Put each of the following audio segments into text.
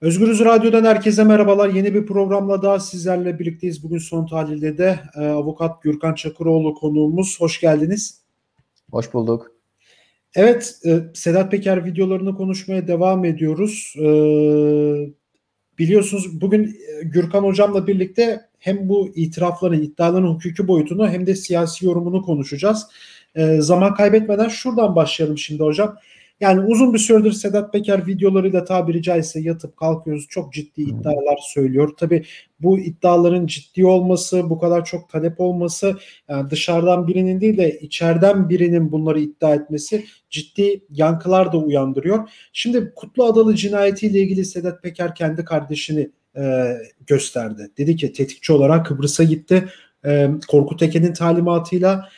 Özgürüz Radyo'dan herkese merhabalar. Yeni bir programla daha sizlerle birlikteyiz. Bugün son tahlilde de e, avukat Gürkan Çakıroğlu konuğumuz. Hoş geldiniz. Hoş bulduk. Evet, e, Sedat Peker videolarını konuşmaya devam ediyoruz. E, biliyorsunuz bugün e, Gürkan Hocam'la birlikte hem bu itirafların, iddiaların hukuki boyutunu hem de siyasi yorumunu konuşacağız. E, zaman kaybetmeden şuradan başlayalım şimdi hocam. Yani uzun bir süredir Sedat Peker videolarıyla tabiri caizse yatıp kalkıyoruz. Çok ciddi iddialar söylüyor. Tabi bu iddiaların ciddi olması, bu kadar çok talep olması yani dışarıdan birinin değil de içeriden birinin bunları iddia etmesi ciddi yankılar da uyandırıyor. Şimdi Kutlu Adalı cinayetiyle ilgili Sedat Peker kendi kardeşini e, gösterdi. Dedi ki tetikçi olarak Kıbrıs'a gitti. E, Korkut Eken'in talimatıyla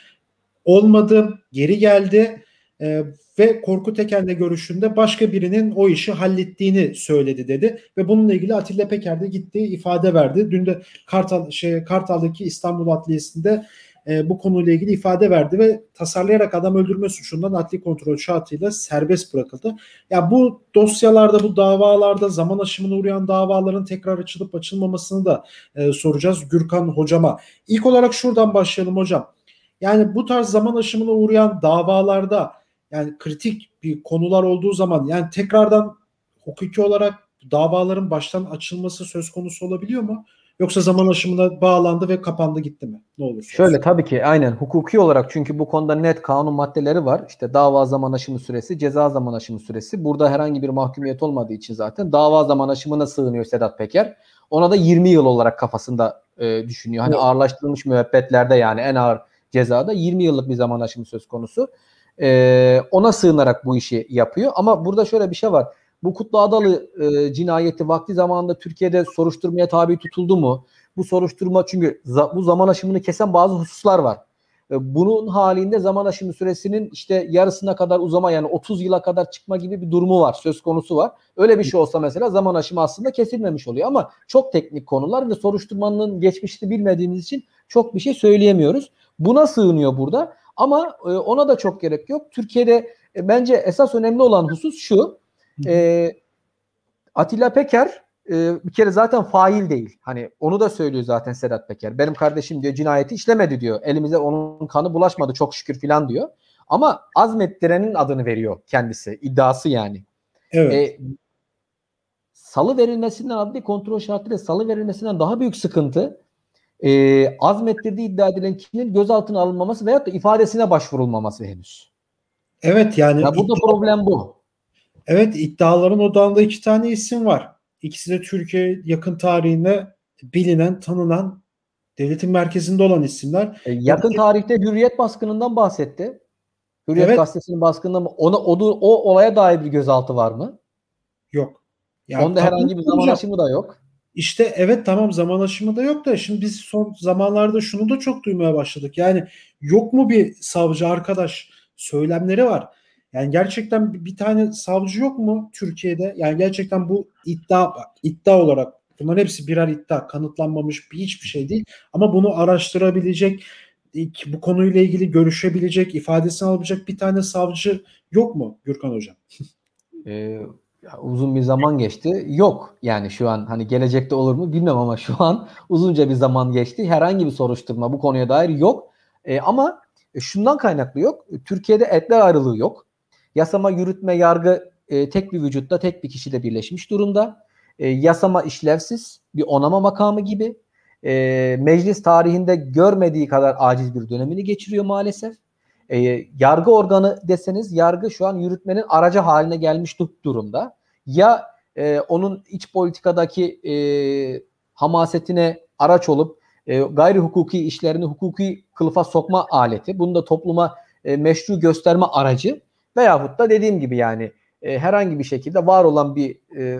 olmadı, geri geldi. E, ve Korkut Eken'le görüşünde başka birinin o işi hallettiğini söyledi dedi ve bununla ilgili Atilla Peker de gitti ifade verdi. Dün de Kartal şey Kartal'daki İstanbul Adliyesi'nde e, bu konuyla ilgili ifade verdi ve tasarlayarak adam öldürme suçundan adli kontrol şartıyla serbest bırakıldı. Ya bu dosyalarda bu davalarda zaman aşımına uğrayan davaların tekrar açılıp açılmamasını da e, soracağız Gürkan hocama. İlk olarak şuradan başlayalım hocam. Yani bu tarz zaman aşımına uğrayan davalarda yani kritik bir konular olduğu zaman yani tekrardan hukuki olarak davaların baştan açılması söz konusu olabiliyor mu? Yoksa zaman aşımına bağlandı ve kapandı gitti mi? Ne olur? Şöyle tabii ki aynen hukuki olarak çünkü bu konuda net kanun maddeleri var. İşte dava zaman aşımı süresi, ceza zaman aşımı süresi. Burada herhangi bir mahkumiyet olmadığı için zaten dava zaman aşımına sığınıyor Sedat Peker. Ona da 20 yıl olarak kafasında e, düşünüyor. Hani evet. ağırlaştırılmış müebbetlerde yani en ağır cezada 20 yıllık bir zaman aşımı söz konusu. E, ona sığınarak bu işi yapıyor. Ama burada şöyle bir şey var. Bu Kutlu Adalı e, cinayeti vakti zamanında Türkiye'de soruşturmaya tabi tutuldu mu? Bu soruşturma çünkü za, bu zaman aşımını kesen bazı hususlar var. E, bunun halinde zaman aşımı süresinin işte yarısına kadar uzama yani 30 yıla kadar çıkma gibi bir durumu var, söz konusu var. Öyle bir şey olsa mesela zaman aşımı aslında kesilmemiş oluyor ama çok teknik konular ve soruşturmanın geçmişini bilmediğimiz için çok bir şey söyleyemiyoruz. Buna sığınıyor burada. Ama e, ona da çok gerek yok. Türkiye'de e, bence esas önemli olan husus şu. E, Atilla Peker e, bir kere zaten fail değil. Hani onu da söylüyor zaten Sedat Peker. Benim kardeşim diyor cinayeti işlemedi diyor. Elimize onun kanı bulaşmadı çok şükür filan diyor. Ama azmettirenin adını veriyor kendisi. iddiası yani. Evet. E, salı verilmesinden adli kontrol şartıyla salı verilmesinden daha büyük sıkıntı e, azmettirdiği iddia edilen kişinin gözaltına alınmaması veyahut da ifadesine başvurulmaması henüz. Evet yani. Ya burada iddia, problem bu. Evet iddiaların odağında iki tane isim var. İkisi de Türkiye yakın tarihinde bilinen, tanınan devletin merkezinde olan isimler. E, yakın tarihte Hürriyet baskınından bahsetti. Hürriyet evet. gazetesinin baskınından ona o, o olaya dair bir gözaltı var mı? Yok. Yani Onda herhangi bir zaman aşımı da yok. İşte evet tamam zaman aşımı da yok da şimdi biz son zamanlarda şunu da çok duymaya başladık. Yani yok mu bir savcı arkadaş söylemleri var. Yani gerçekten bir tane savcı yok mu Türkiye'de? Yani gerçekten bu iddia iddia olarak bunların hepsi birer iddia kanıtlanmamış bir hiçbir şey değil. Ama bunu araştırabilecek bu konuyla ilgili görüşebilecek, ifadesini alabilecek bir tane savcı yok mu Gürkan Hocam? Ee, uzun bir zaman geçti. Yok yani şu an hani gelecekte olur mu bilmem ama şu an uzunca bir zaman geçti. Herhangi bir soruşturma bu konuya dair yok. E, ama şundan kaynaklı yok. Türkiye'de etler ayrılığı yok. Yasama, yürütme, yargı e, tek bir vücutta tek bir kişide birleşmiş durumda. E, yasama işlevsiz bir onama makamı gibi. E, meclis tarihinde görmediği kadar aciz bir dönemini geçiriyor maalesef. E, yargı organı deseniz yargı şu an yürütmenin aracı haline gelmiş durumda. Ya e, onun iç politikadaki e, hamasetine araç olup e, gayri hukuki işlerini hukuki kılıfa sokma aleti. Bunu da topluma e, meşru gösterme aracı veyahut da dediğim gibi yani e, herhangi bir şekilde var olan bir e,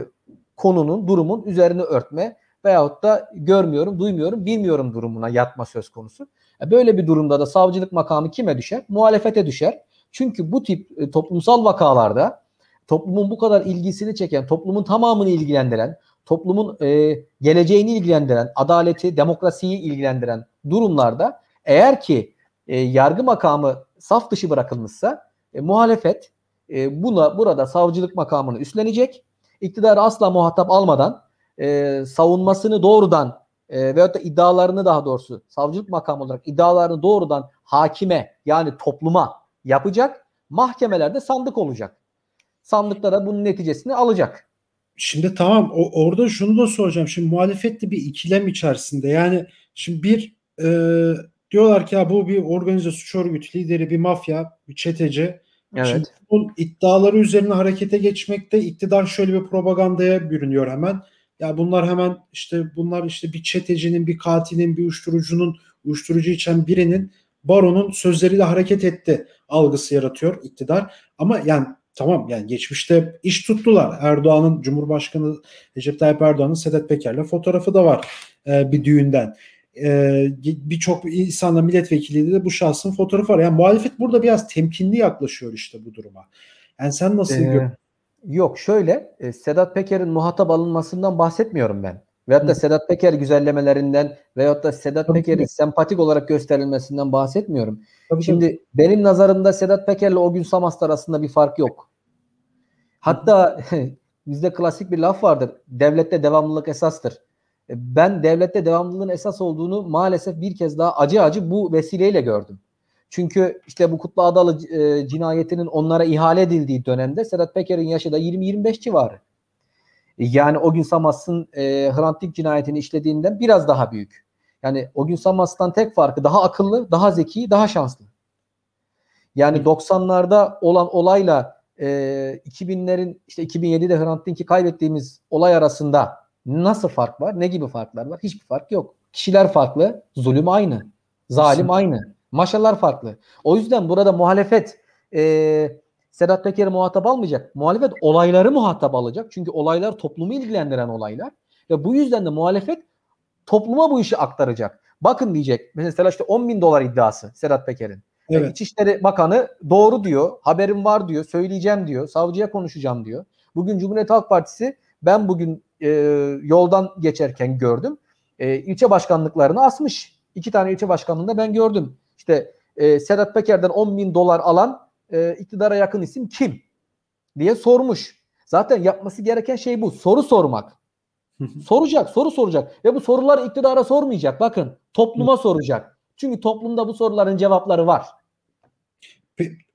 konunun, durumun üzerine örtme veyahut da görmüyorum, duymuyorum, bilmiyorum durumuna yatma söz konusu. E, böyle bir durumda da savcılık makamı kime düşer? Muhalefete düşer. Çünkü bu tip e, toplumsal vakalarda toplumun bu kadar ilgisini çeken, toplumun tamamını ilgilendiren, toplumun e, geleceğini ilgilendiren, adaleti, demokrasiyi ilgilendiren durumlarda eğer ki e, yargı makamı saf dışı bırakılmışsa e, muhalefet e, buna burada savcılık makamını üstlenecek. iktidarı asla muhatap almadan e, savunmasını doğrudan e, veyahut da iddialarını daha doğrusu savcılık makamı olarak iddialarını doğrudan hakime yani topluma yapacak. Mahkemelerde sandık olacak. Sandıklara bunun neticesini alacak. Şimdi tamam o, orada şunu da soracağım. Şimdi muhalefet de bir ikilem içerisinde. Yani şimdi bir e, diyorlar ki ya bu bir organize suç örgütü lideri bir mafya, bir çeteci. Evet. Şimdi bunun iddiaları üzerine harekete geçmekte iktidar şöyle bir propagandaya bürünüyor hemen. Ya bunlar hemen işte bunlar işte bir çetecinin, bir katilin, bir uyuşturucunun, uyuşturucu içen birinin baronun sözleriyle hareket etti algısı yaratıyor iktidar. Ama yani tamam yani geçmişte iş tuttular. Erdoğan'ın Cumhurbaşkanı Recep Tayyip Erdoğan'ın Sedat Peker'le fotoğrafı da var e, bir düğünden. E, Birçok insanla milletvekiliyle de bu şahsın fotoğrafı var. Yani muhalefet burada biraz temkinli yaklaşıyor işte bu duruma. Yani sen nasıl ee, görüyorsun? Yok şöyle e, Sedat Peker'in muhatap alınmasından bahsetmiyorum ben. Veyahut da Hı. Sedat Peker güzellemelerinden veyahut da Sedat Peker'in sempatik olarak gösterilmesinden bahsetmiyorum. Tabii Şimdi tabii. benim nazarımda Sedat Peker'le o gün Samast arasında bir fark yok. Hatta bizde klasik bir laf vardır. Devlette devamlılık esastır. E, ben devlette devamlılığın esas olduğunu maalesef bir kez daha acı acı bu vesileyle gördüm. Çünkü işte bu Kutlu Adalı e, cinayetinin onlara ihale edildiği dönemde Sedat Peker'in yaşı da 20-25 civarı. E, yani o gün Samas'ın e, Hrant Dink cinayetini işlediğinden biraz daha büyük. Yani o gün Samas'tan tek farkı daha akıllı, daha zeki, daha şanslı. Yani 90'larda olan olayla e, 2000'lerin işte 2007'de Hrant Dink'i kaybettiğimiz olay arasında nasıl fark var? Ne gibi farklar var? Hiçbir fark yok. Kişiler farklı, zulüm aynı, zalim aynı. Maşalar farklı. O yüzden burada muhalefet e, Sedat Peker'i muhatap almayacak. Muhalefet olayları muhatap alacak. Çünkü olaylar toplumu ilgilendiren olaylar. Ve bu yüzden de muhalefet topluma bu işi aktaracak. Bakın diyecek. Mesela işte 10 bin dolar iddiası Sedat Peker'in. Evet. İçişleri Bakanı doğru diyor. Haberim var diyor. Söyleyeceğim diyor. Savcıya konuşacağım diyor. Bugün Cumhuriyet Halk Partisi ben bugün e, yoldan geçerken gördüm. E, ilçe başkanlıklarını asmış. İki tane ilçe başkanlığında ben gördüm. İşte e, Sedat Peker'den 10 bin dolar alan e, iktidara yakın isim kim? diye sormuş. Zaten yapması gereken şey bu. Soru sormak. soracak, soru soracak. Ve bu soruları iktidara sormayacak. Bakın topluma soracak. Çünkü toplumda bu soruların cevapları var.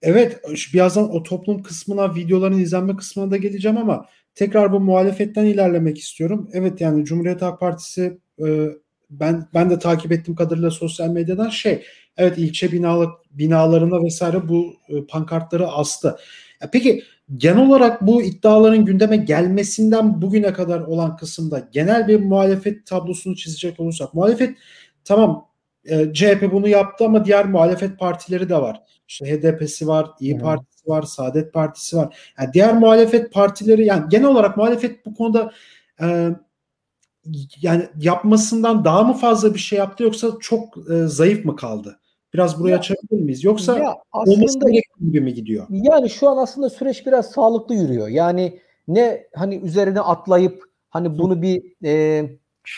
Evet birazdan o toplum kısmına videoların izlenme kısmına da geleceğim ama tekrar bu muhalefetten ilerlemek istiyorum. Evet yani Cumhuriyet Halk Partisi e, ben ben de takip ettiğim kadarıyla sosyal medyadan şey evet ilçe binalı, binalarına vesaire bu e, pankartları astı. Ya peki genel olarak bu iddiaların gündeme gelmesinden bugüne kadar olan kısımda genel bir muhalefet tablosunu çizecek olursak muhalefet tamam e, CHP bunu yaptı ama diğer muhalefet partileri de var. İşte HDP'si var, İyi Partisi var, Saadet Partisi var. Yani diğer muhalefet partileri yani genel olarak muhalefet bu konuda e, yani yapmasından daha mı fazla bir şey yaptı yoksa çok e, zayıf mı kaldı? Biraz buraya ya, açabilir miyiz? Yoksa ya aslında, gibi mi gidiyor? Yani şu an aslında süreç biraz sağlıklı yürüyor. Yani ne hani üzerine atlayıp hani bunu bir e,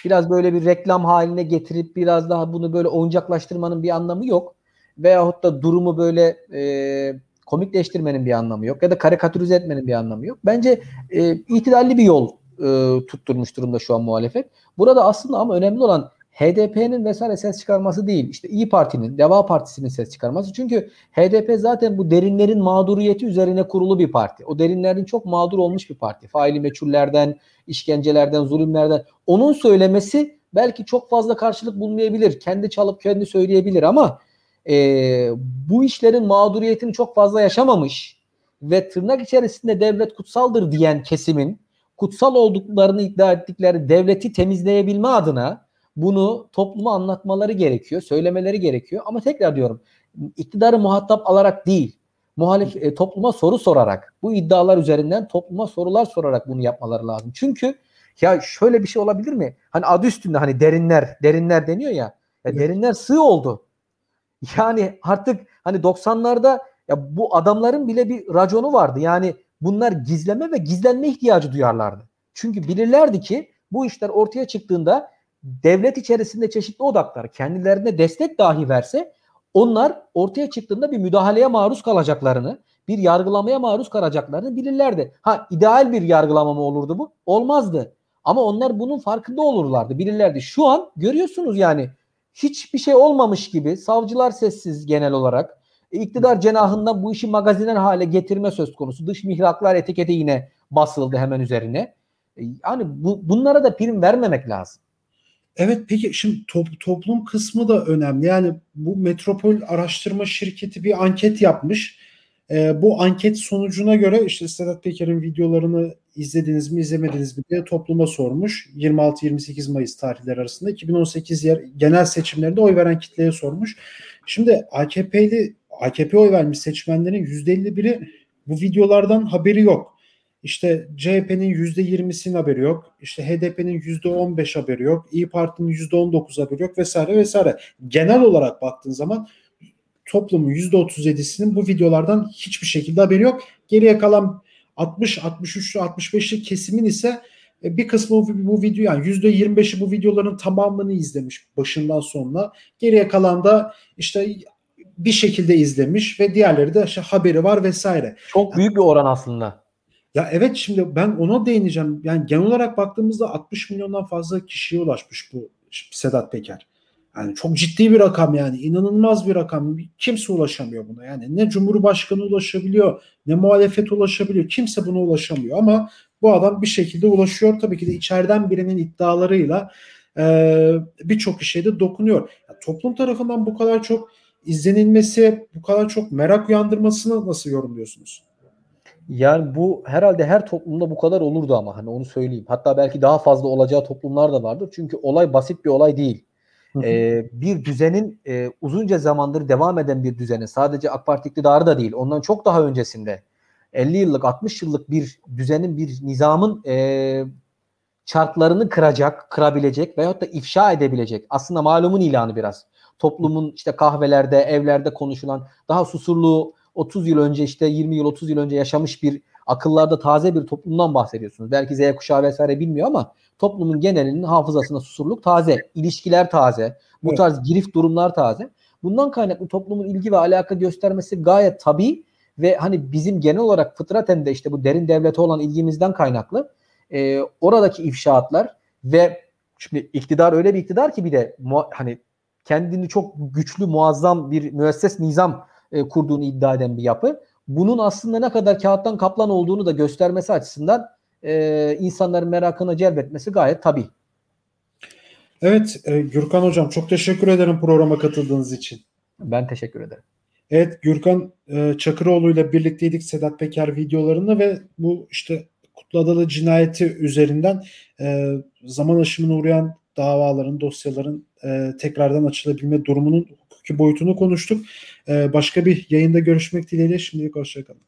biraz böyle bir reklam haline getirip biraz daha bunu böyle oyuncaklaştırmanın bir anlamı yok. Veyahut da durumu böyle e, komikleştirmenin bir anlamı yok. Ya da karikatürize etmenin bir anlamı yok. Bence e, itidalli bir yol e, tutturmuş durumda şu an muhalefet. Burada aslında ama önemli olan HDP'nin vesaire ses çıkarması değil. İşte İyi Parti'nin, Deva Partisi'nin ses çıkarması. Çünkü HDP zaten bu derinlerin mağduriyeti üzerine kurulu bir parti. O derinlerin çok mağdur olmuş bir parti. Faili meçhullerden, işkencelerden, zulümlerden. Onun söylemesi belki çok fazla karşılık bulmayabilir. Kendi çalıp kendi söyleyebilir ama e, bu işlerin mağduriyetini çok fazla yaşamamış ve tırnak içerisinde devlet kutsaldır diyen kesimin kutsal olduklarını iddia ettikleri devleti temizleyebilme adına bunu topluma anlatmaları gerekiyor, söylemeleri gerekiyor. Ama tekrar diyorum, iktidarı muhatap alarak değil, muhalif e, topluma soru sorarak, bu iddialar üzerinden topluma sorular sorarak bunu yapmaları lazım. Çünkü ya şöyle bir şey olabilir mi? Hani adı üstünde hani derinler, derinler deniyor ya. ya evet. derinler sığ oldu. Yani artık hani 90'larda ya bu adamların bile bir raconu vardı. Yani bunlar gizleme ve gizlenme ihtiyacı duyarlardı. Çünkü bilirlerdi ki bu işler ortaya çıktığında devlet içerisinde çeşitli odaklar kendilerine destek dahi verse onlar ortaya çıktığında bir müdahaleye maruz kalacaklarını, bir yargılamaya maruz kalacaklarını bilirlerdi. Ha ideal bir yargılama mı olurdu bu? Olmazdı. Ama onlar bunun farkında olurlardı, bilirlerdi. Şu an görüyorsunuz yani hiçbir şey olmamış gibi savcılar sessiz genel olarak. E, iktidar cenahından bu işi magaziner hale getirme söz konusu. Dış mihraklar etiketi yine basıldı hemen üzerine. E, yani bu, bunlara da prim vermemek lazım. Evet peki şimdi top, toplum kısmı da önemli. Yani bu Metropol Araştırma Şirketi bir anket yapmış. E, bu anket sonucuna göre işte Sedat Peker'in videolarını izlediniz mi izlemediniz mi diye topluma sormuş. 26-28 Mayıs tarihleri arasında 2018 yer, genel seçimlerinde oy veren kitleye sormuş. Şimdi AKP'li AKP oy vermiş seçmenlerin %51'i bu videolardan haberi yok. İşte CHP'nin %20'sinin haberi yok. İşte HDP'nin %15 haberi yok. İyi Parti'nin %19 haberi yok vesaire vesaire. Genel olarak baktığın zaman toplumun %37'sinin bu videolardan hiçbir şekilde haberi yok. Geriye kalan 60, 63'lü, 65'li kesimin ise e, bir kısmı bu video yani %25'i bu videoların tamamını izlemiş başından sonuna. Geriye kalan da işte bir şekilde izlemiş ve diğerleri de işte haberi var vesaire. Çok büyük bir oran aslında. Ya evet şimdi ben ona değineceğim. Yani genel olarak baktığımızda 60 milyondan fazla kişiye ulaşmış bu Sedat Peker. Yani çok ciddi bir rakam yani inanılmaz bir rakam. Kimse ulaşamıyor buna yani. Ne Cumhurbaşkanı ulaşabiliyor ne muhalefet ulaşabiliyor. Kimse buna ulaşamıyor ama bu adam bir şekilde ulaşıyor. Tabii ki de içeriden birinin iddialarıyla e, birçok işe de dokunuyor. Yani toplum tarafından bu kadar çok izlenilmesi, bu kadar çok merak uyandırmasını nasıl yorumluyorsunuz? Yani bu herhalde her toplumda bu kadar olurdu ama hani onu söyleyeyim. Hatta belki daha fazla olacağı toplumlar da vardır. Çünkü olay basit bir olay değil. Ee, bir düzenin e, uzunca zamandır devam eden bir düzenin sadece AK Parti iktidarı da değil ondan çok daha öncesinde 50 yıllık 60 yıllık bir düzenin bir nizamın e, çarklarını kıracak, kırabilecek veyahut da ifşa edebilecek aslında malumun ilanı biraz. Toplumun işte kahvelerde, evlerde konuşulan daha susurluğu 30 yıl önce işte 20 yıl 30 yıl önce yaşamış bir akıllarda taze bir toplumdan bahsediyorsunuz. Belki Z kuşağı vesaire bilmiyor ama toplumun genelinin hafızasında susurluk taze, ilişkiler taze, bu tarz girift durumlar taze. Bundan kaynaklı toplumun ilgi ve alaka göstermesi gayet tabii ve hani bizim genel olarak fıtraten de işte bu derin devlete olan ilgimizden kaynaklı e, oradaki ifşaatlar ve şimdi iktidar öyle bir iktidar ki bir de hani kendini çok güçlü muazzam bir müesses nizam e, kurduğunu iddia eden bir yapı. Bunun aslında ne kadar kağıttan kaplan olduğunu da göstermesi açısından e, insanların merakını celbetmesi gayet tabii. Evet e, Gürkan Hocam çok teşekkür ederim programa katıldığınız için. Ben teşekkür ederim. Evet Gürkan e, Çakıroğlu ile birlikteydik Sedat Peker videolarında ve bu işte Kutlu Adalı cinayeti üzerinden e, zaman aşımına uğrayan davaların, dosyaların e, tekrardan açılabilme durumunun hukuki boyutunu konuştuk. E, başka bir yayında görüşmek dileğiyle şimdilik hoşçakalın.